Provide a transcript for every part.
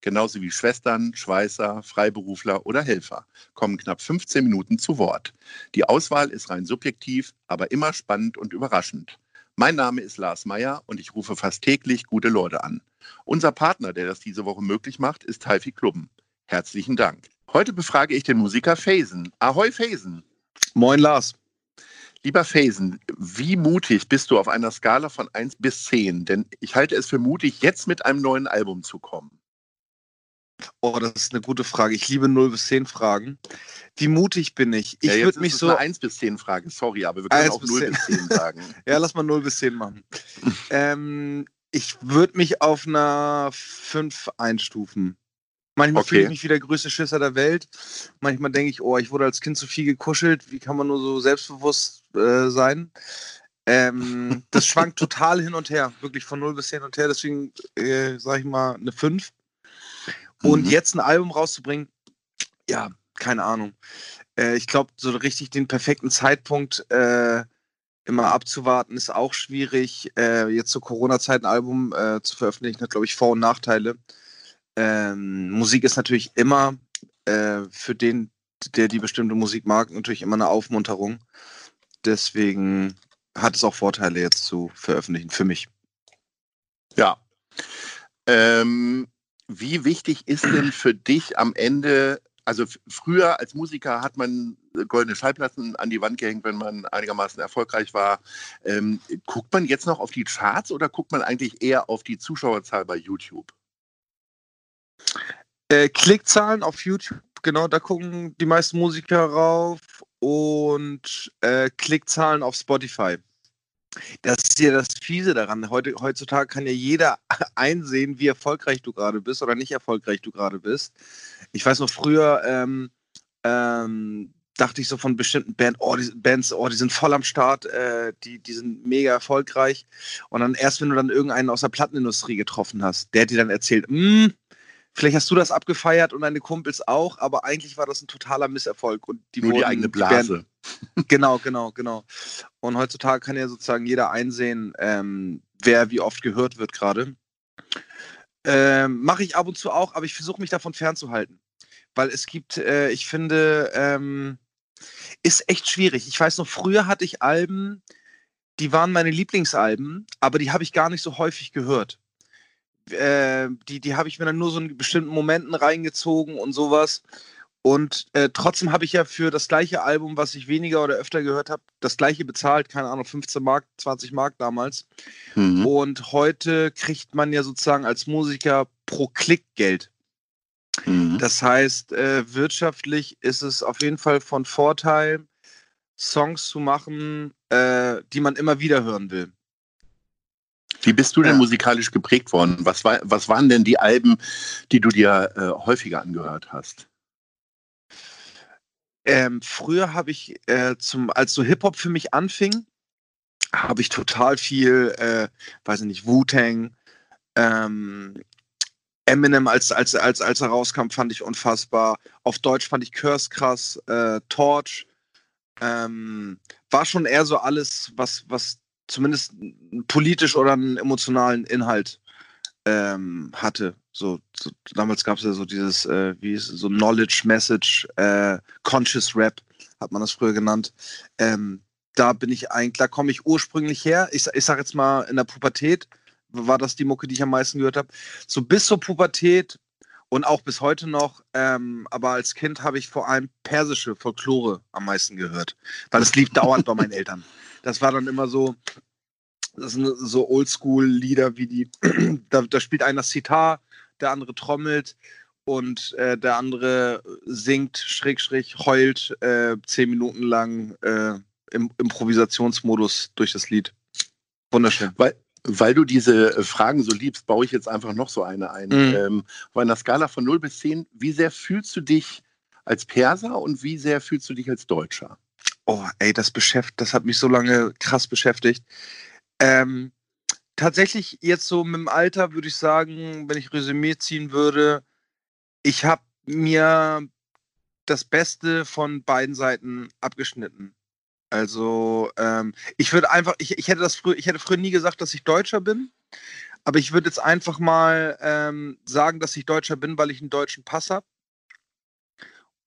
genauso wie Schwestern, Schweißer, Freiberufler oder Helfer, kommen knapp 15 Minuten zu Wort. Die Auswahl ist rein subjektiv, aber immer spannend und überraschend. Mein Name ist Lars Meyer und ich rufe fast täglich gute Leute an. Unser Partner, der das diese Woche möglich macht, ist Taifi Klubben. Herzlichen Dank. Heute befrage ich den Musiker Faison. Ahoi Faison. Moin Lars. Lieber Faison, wie mutig bist du auf einer Skala von 1 bis 10? Denn ich halte es für mutig, jetzt mit einem neuen Album zu kommen. Oh, das ist eine gute Frage. Ich liebe 0 bis 10 Fragen. Wie mutig bin ich? Ich ja, würde mich so. Eine 1 bis 10 Frage, sorry, aber wir können auch 0 bis 10 sagen. ja, lass mal 0 bis 10 machen. ähm, ich würde mich auf einer 5 einstufen. Manchmal okay. fühle ich mich wie der größte Schisser der Welt. Manchmal denke ich, oh, ich wurde als Kind zu viel gekuschelt. Wie kann man nur so selbstbewusst äh, sein? Ähm, das schwankt total hin und her, wirklich von 0 bis hin und her. Deswegen äh, sage ich mal eine 5. Und mhm. jetzt ein Album rauszubringen, ja, keine Ahnung. Äh, ich glaube, so richtig den perfekten Zeitpunkt äh, immer abzuwarten, ist auch schwierig. Äh, jetzt zur Corona-Zeit ein Album äh, zu veröffentlichen, hat, glaube ich, Vor- und Nachteile. Ähm, Musik ist natürlich immer äh, für den, der die bestimmte Musik mag, natürlich immer eine Aufmunterung. Deswegen hat es auch Vorteile, jetzt zu veröffentlichen, für mich. Ja. Ähm, wie wichtig ist denn für dich am Ende, also früher als Musiker hat man goldene Schallplatten an die Wand gehängt, wenn man einigermaßen erfolgreich war. Ähm, guckt man jetzt noch auf die Charts oder guckt man eigentlich eher auf die Zuschauerzahl bei YouTube? Äh, Klickzahlen auf YouTube, genau, da gucken die meisten Musiker rauf und äh, Klickzahlen auf Spotify. Das ist ja das Fiese daran. Heute, heutzutage kann ja jeder einsehen, wie erfolgreich du gerade bist oder nicht erfolgreich du gerade bist. Ich weiß noch früher, ähm, ähm, dachte ich so von bestimmten Band, oh, die, Bands, oh, die sind voll am Start, äh, die, die sind mega erfolgreich. Und dann erst, wenn du dann irgendeinen aus der Plattenindustrie getroffen hast, der dir dann erzählt, hm, Vielleicht hast du das abgefeiert und deine Kumpels auch, aber eigentlich war das ein totaler Misserfolg. Und die Nur wurden, die eigene Blase. Die genau, genau, genau. Und heutzutage kann ja sozusagen jeder einsehen, ähm, wer wie oft gehört wird gerade. Ähm, Mache ich ab und zu auch, aber ich versuche mich davon fernzuhalten. Weil es gibt, äh, ich finde, ähm, ist echt schwierig. Ich weiß noch, früher hatte ich Alben, die waren meine Lieblingsalben, aber die habe ich gar nicht so häufig gehört äh, die, die habe ich mir dann nur so in bestimmten Momenten reingezogen und sowas. Und äh, trotzdem habe ich ja für das gleiche Album, was ich weniger oder öfter gehört habe, das gleiche bezahlt, keine Ahnung, 15 Mark, 20 Mark damals. Mhm. Und heute kriegt man ja sozusagen als Musiker pro Klick Geld. Mhm. Das heißt, äh, wirtschaftlich ist es auf jeden Fall von Vorteil, Songs zu machen, äh, die man immer wieder hören will. Wie bist du denn musikalisch geprägt worden? Was, war, was waren denn die Alben, die du dir äh, häufiger angehört hast? Ähm, früher habe ich, äh, zum, als so Hip-Hop für mich anfing, habe ich total viel, äh, weiß ich nicht, Wu-Tang, ähm, Eminem, als, als, als, als er rauskam, fand ich unfassbar. Auf Deutsch fand ich Curse krass, äh, Torch. Ähm, war schon eher so alles, was, was zumindest politisch oder einen emotionalen Inhalt ähm, hatte. So, so damals gab es ja so dieses, äh, wie ist so Knowledge Message, äh, Conscious Rap, hat man das früher genannt. Ähm, da bin ich eigentlich, da komme ich ursprünglich her. Ich, ich sage jetzt mal, in der Pubertät war das die Mucke, die ich am meisten gehört habe. So bis zur Pubertät und auch bis heute noch. Ähm, aber als Kind habe ich vor allem persische Folklore am meisten gehört, weil es lief dauernd bei meinen Eltern. Das war dann immer so, das sind so Oldschool-Lieder wie die, da, da, spielt einer Sitar, der andere trommelt und äh, der andere singt, schräg, schräg, heult äh, zehn Minuten lang äh, im Improvisationsmodus durch das Lied. Wunderschön. Weil, weil du diese äh, Fragen so liebst, baue ich jetzt einfach noch so eine ein. Mhm. Ähm, auf einer Skala von 0 bis 10, wie sehr fühlst du dich als Perser und wie sehr fühlst du dich als Deutscher? Oh, ey, das beschäftigt, das hat mich so lange krass beschäftigt. Ähm, tatsächlich jetzt so mit dem Alter würde ich sagen, wenn ich Resümee ziehen würde, ich habe mir das Beste von beiden Seiten abgeschnitten. Also ähm, ich würde einfach, ich, ich hätte das früher, ich hätte früher nie gesagt, dass ich Deutscher bin, aber ich würde jetzt einfach mal ähm, sagen, dass ich Deutscher bin, weil ich einen deutschen Pass habe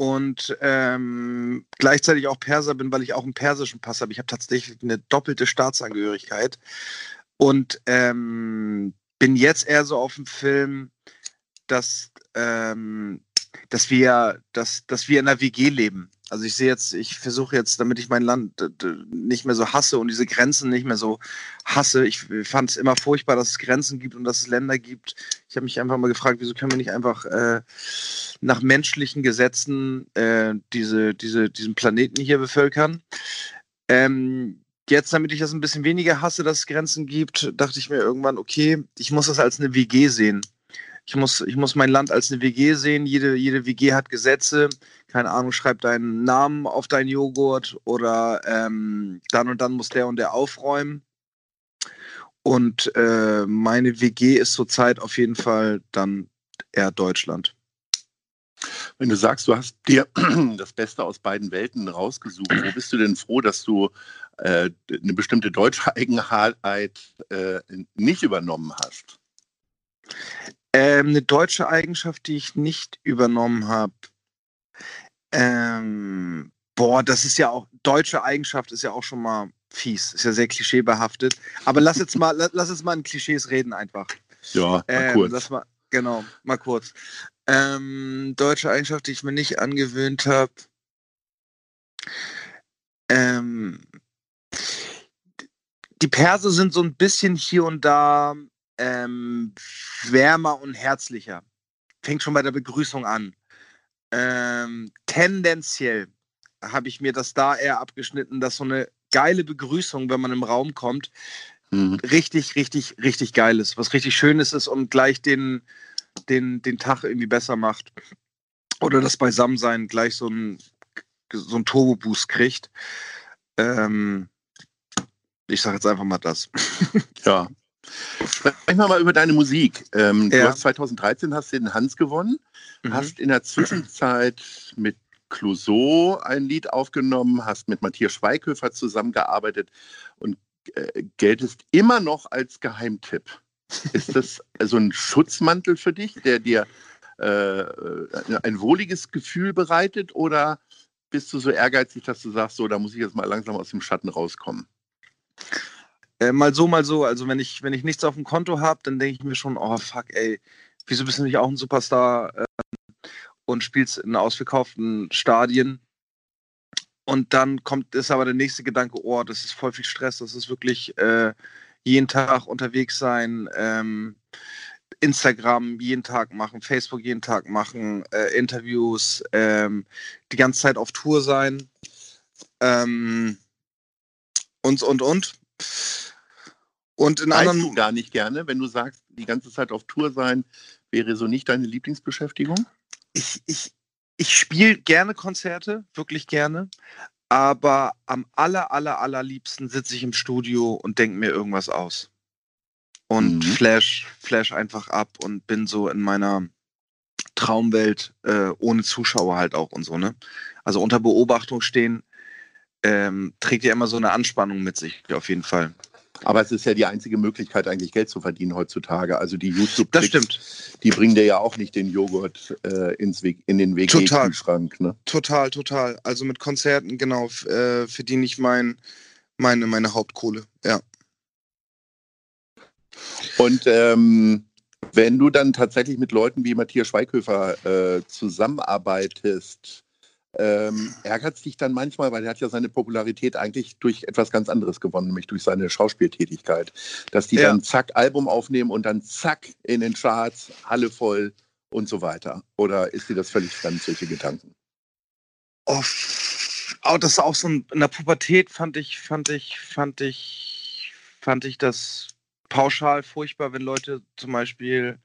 und ähm, gleichzeitig auch Perser bin, weil ich auch einen persischen Pass habe. Ich habe tatsächlich eine doppelte Staatsangehörigkeit und ähm, bin jetzt eher so auf dem Film, dass, ähm, dass, wir, dass, dass wir in einer WG leben. Also ich sehe jetzt, ich versuche jetzt, damit ich mein Land nicht mehr so hasse und diese Grenzen nicht mehr so hasse. Ich fand es immer furchtbar, dass es Grenzen gibt und dass es Länder gibt. Ich habe mich einfach mal gefragt, wieso können wir nicht einfach äh, nach menschlichen Gesetzen äh, diese, diese, diesen Planeten hier bevölkern? Ähm, jetzt, damit ich das ein bisschen weniger hasse, dass es Grenzen gibt, dachte ich mir irgendwann, okay, ich muss das als eine WG sehen. Ich muss, ich muss mein Land als eine WG sehen. Jede, jede WG hat Gesetze. Keine Ahnung, schreib deinen Namen auf deinen Joghurt oder ähm, dann und dann muss der und der aufräumen. Und äh, meine WG ist zurzeit auf jeden Fall dann eher Deutschland. Wenn du sagst, du hast dir das Beste aus beiden Welten rausgesucht, wo bist du denn froh, dass du äh, eine bestimmte deutsche Eigenheit äh, nicht übernommen hast? Ähm, eine deutsche Eigenschaft, die ich nicht übernommen habe. Ähm, boah, das ist ja auch, deutsche Eigenschaft ist ja auch schon mal fies, ist ja sehr klischeebehaftet. Aber lass jetzt mal, lass jetzt mal in Klischees reden einfach. Ja, mal ähm, kurz. Lass mal, genau, mal kurz. Ähm, deutsche Eigenschaft, die ich mir nicht angewöhnt habe. Ähm, die Perse sind so ein bisschen hier und da ähm, wärmer und herzlicher. Fängt schon bei der Begrüßung an. Ähm, tendenziell habe ich mir das da eher abgeschnitten, dass so eine geile Begrüßung, wenn man im Raum kommt, mhm. richtig, richtig, richtig geil ist. Was richtig Schönes ist und gleich den, den, den Tag irgendwie besser macht. Oder das Beisammensein gleich so ein, so ein Turbo-Boost kriegt. Ähm, ich sage jetzt einfach mal das. ja, Sprechen wir mal über deine Musik. Ähm, ja. Du hast 2013 hast den Hans gewonnen, mhm. hast in der Zwischenzeit mit Clouseau ein Lied aufgenommen, hast mit Matthias Schweighöfer zusammengearbeitet und äh, geltest immer noch als Geheimtipp. Ist das so ein Schutzmantel für dich, der dir äh, ein wohliges Gefühl bereitet oder bist du so ehrgeizig, dass du sagst, so, da muss ich jetzt mal langsam aus dem Schatten rauskommen? Äh, mal so, mal so. Also wenn ich, wenn ich nichts auf dem Konto habe, dann denke ich mir schon, oh fuck, ey, wieso bist du nicht auch ein Superstar äh, und spielst in ausverkauften Stadien? Und dann kommt, ist aber der nächste Gedanke, oh, das ist voll viel Stress, das ist wirklich äh, jeden Tag unterwegs sein, ähm, Instagram jeden Tag machen, Facebook jeden Tag machen, äh, Interviews, ähm, die ganze Zeit auf Tour sein ähm, und, und, und. Und in anderen. du gar nicht gerne, wenn du sagst, die ganze Zeit auf Tour sein wäre so nicht deine Lieblingsbeschäftigung? Ich, ich, ich spiele gerne Konzerte, wirklich gerne. Aber am aller, aller, allerliebsten sitze ich im Studio und denke mir irgendwas aus. Und mhm. flash, flash einfach ab und bin so in meiner Traumwelt äh, ohne Zuschauer halt auch und so, ne? Also unter Beobachtung stehen ähm, trägt ja immer so eine Anspannung mit sich, auf jeden Fall. Aber es ist ja die einzige Möglichkeit, eigentlich Geld zu verdienen heutzutage. Also die youtube Das stimmt. Die bringen dir ja auch nicht den Joghurt äh, ins Weg, in den WG-Kühlschrank. Ne? Total, total. Also mit Konzerten, genau, äh, verdiene ich mein, meine, meine Hauptkohle, ja. Und ähm, wenn du dann tatsächlich mit Leuten wie Matthias Schweighöfer äh, zusammenarbeitest, ähm, ärgert es dich dann manchmal, weil er hat ja seine Popularität eigentlich durch etwas ganz anderes gewonnen, nämlich durch seine Schauspieltätigkeit, dass die ja. dann zack Album aufnehmen und dann zack in den Charts, Halle voll und so weiter. Oder ist dir das völlig fremd, solche Gedanken? Oh, oh, das ist auch so ein, in der Pubertät fand ich, fand ich, fand ich, fand ich das pauschal furchtbar, wenn Leute zum Beispiel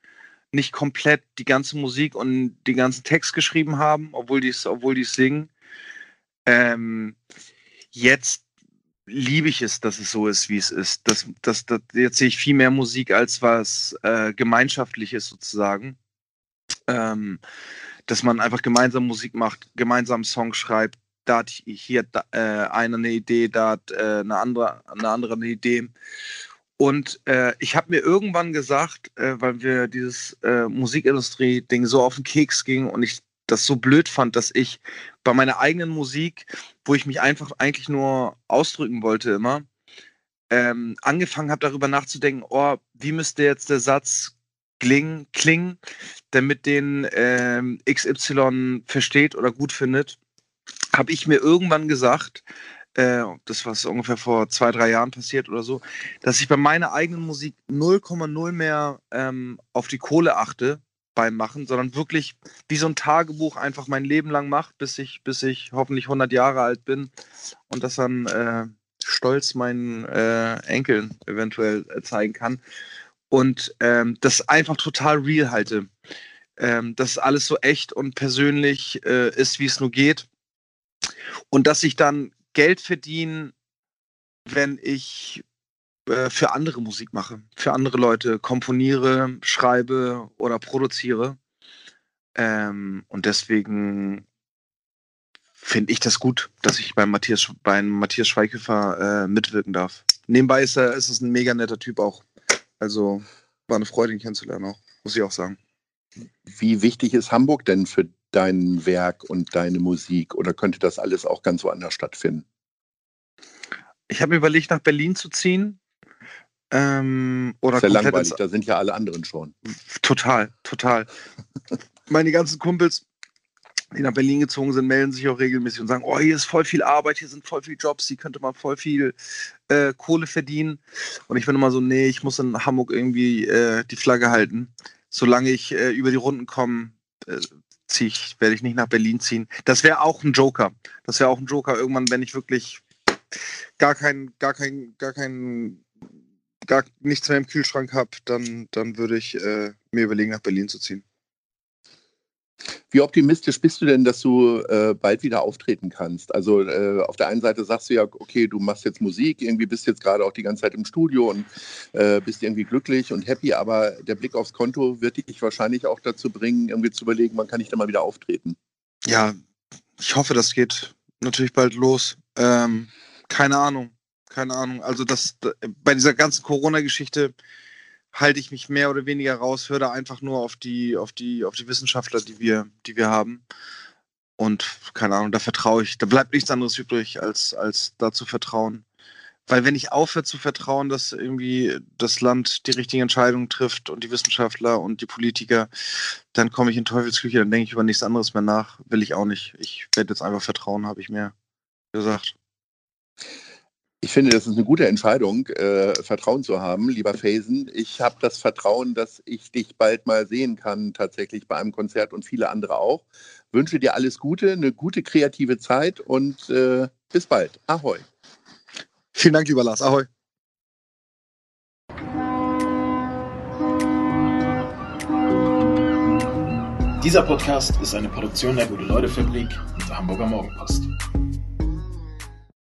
nicht komplett die ganze Musik und den ganzen Text geschrieben haben, obwohl die es, obwohl singen. Ähm, jetzt liebe ich es, dass es so ist, wie es ist. Das, das, das, jetzt sehe ich viel mehr Musik als was äh, gemeinschaftliches sozusagen. Ähm, dass man einfach gemeinsam Musik macht, gemeinsam Songs schreibt. Da hat hier da, äh, einer eine Idee, da hat äh, eine andere eine andere eine Idee. Und äh, ich habe mir irgendwann gesagt, äh, weil wir dieses äh, Musikindustrie-Ding so auf den Keks ging und ich das so blöd fand, dass ich bei meiner eigenen Musik, wo ich mich einfach eigentlich nur ausdrücken wollte immer, ähm, angefangen habe darüber nachzudenken, oh, wie müsste jetzt der Satz klingen, klingen damit den ähm, XY versteht oder gut findet, habe ich mir irgendwann gesagt, äh, das was ungefähr vor zwei, drei Jahren passiert oder so, dass ich bei meiner eigenen Musik 0,0 mehr ähm, auf die Kohle achte beim Machen, sondern wirklich wie so ein Tagebuch einfach mein Leben lang macht, bis ich, bis ich hoffentlich 100 Jahre alt bin und das dann äh, stolz meinen äh, Enkeln eventuell äh, zeigen kann und ähm, das einfach total real halte. Ähm, dass alles so echt und persönlich äh, ist, wie es nur geht. Und dass ich dann Geld verdiene, wenn ich äh, für andere Musik mache, für andere Leute komponiere, schreibe oder produziere. Ähm, und deswegen finde ich das gut, dass ich beim Matthias, beim Matthias Schweighöfer äh, mitwirken darf. Nebenbei ist er, ist es ein mega netter Typ auch. Also war eine Freude, ihn kennenzulernen auch, muss ich auch sagen. Wie wichtig ist Hamburg denn für dein Werk und deine Musik? Oder könnte das alles auch ganz woanders stattfinden? Ich habe mir überlegt, nach Berlin zu ziehen. Ähm, oder Sehr langweilig, da sind ja alle anderen schon. Total, total. Meine ganzen Kumpels, die nach Berlin gezogen sind, melden sich auch regelmäßig und sagen, oh, hier ist voll viel Arbeit, hier sind voll viele Jobs, hier könnte man voll viel äh, Kohle verdienen. Und ich bin immer so, nee, ich muss in Hamburg irgendwie äh, die Flagge halten. Solange ich äh, über die Runden komme, äh, ziehe ich, werde ich nicht nach Berlin ziehen. Das wäre auch ein Joker. Das wäre auch ein Joker irgendwann, wenn ich wirklich gar kein, gar kein, gar kein, gar nichts mehr im Kühlschrank habe, dann, dann würde ich äh, mir überlegen, nach Berlin zu ziehen. Wie optimistisch bist du denn, dass du äh, bald wieder auftreten kannst? Also äh, auf der einen Seite sagst du ja, okay, du machst jetzt Musik, irgendwie bist jetzt gerade auch die ganze Zeit im Studio und äh, bist irgendwie glücklich und happy, aber der Blick aufs Konto wird dich wahrscheinlich auch dazu bringen, irgendwie zu überlegen, wann kann ich da mal wieder auftreten? Ja, ich hoffe, das geht natürlich bald los. Ähm, keine Ahnung, keine Ahnung. Also das bei dieser ganzen Corona-Geschichte halte ich mich mehr oder weniger raus, höre da einfach nur auf die, auf die, auf die Wissenschaftler, die wir, die wir haben. Und keine Ahnung, da vertraue ich. Da bleibt nichts anderes übrig, als, als da zu vertrauen. Weil wenn ich aufhöre zu vertrauen, dass irgendwie das Land die richtigen Entscheidungen trifft und die Wissenschaftler und die Politiker, dann komme ich in Teufelsküche, dann denke ich über nichts anderes mehr nach. Will ich auch nicht. Ich werde jetzt einfach vertrauen, habe ich mir gesagt. Ich finde, das ist eine gute Entscheidung, äh, Vertrauen zu haben, lieber Faison. Ich habe das Vertrauen, dass ich dich bald mal sehen kann, tatsächlich bei einem Konzert und viele andere auch. Wünsche dir alles Gute, eine gute kreative Zeit und äh, bis bald. Ahoi. Vielen Dank, lieber Lars. Ahoi. Dieser Podcast ist eine Produktion der Gute-Leute-Fabrik und der Hamburger Morgenpost.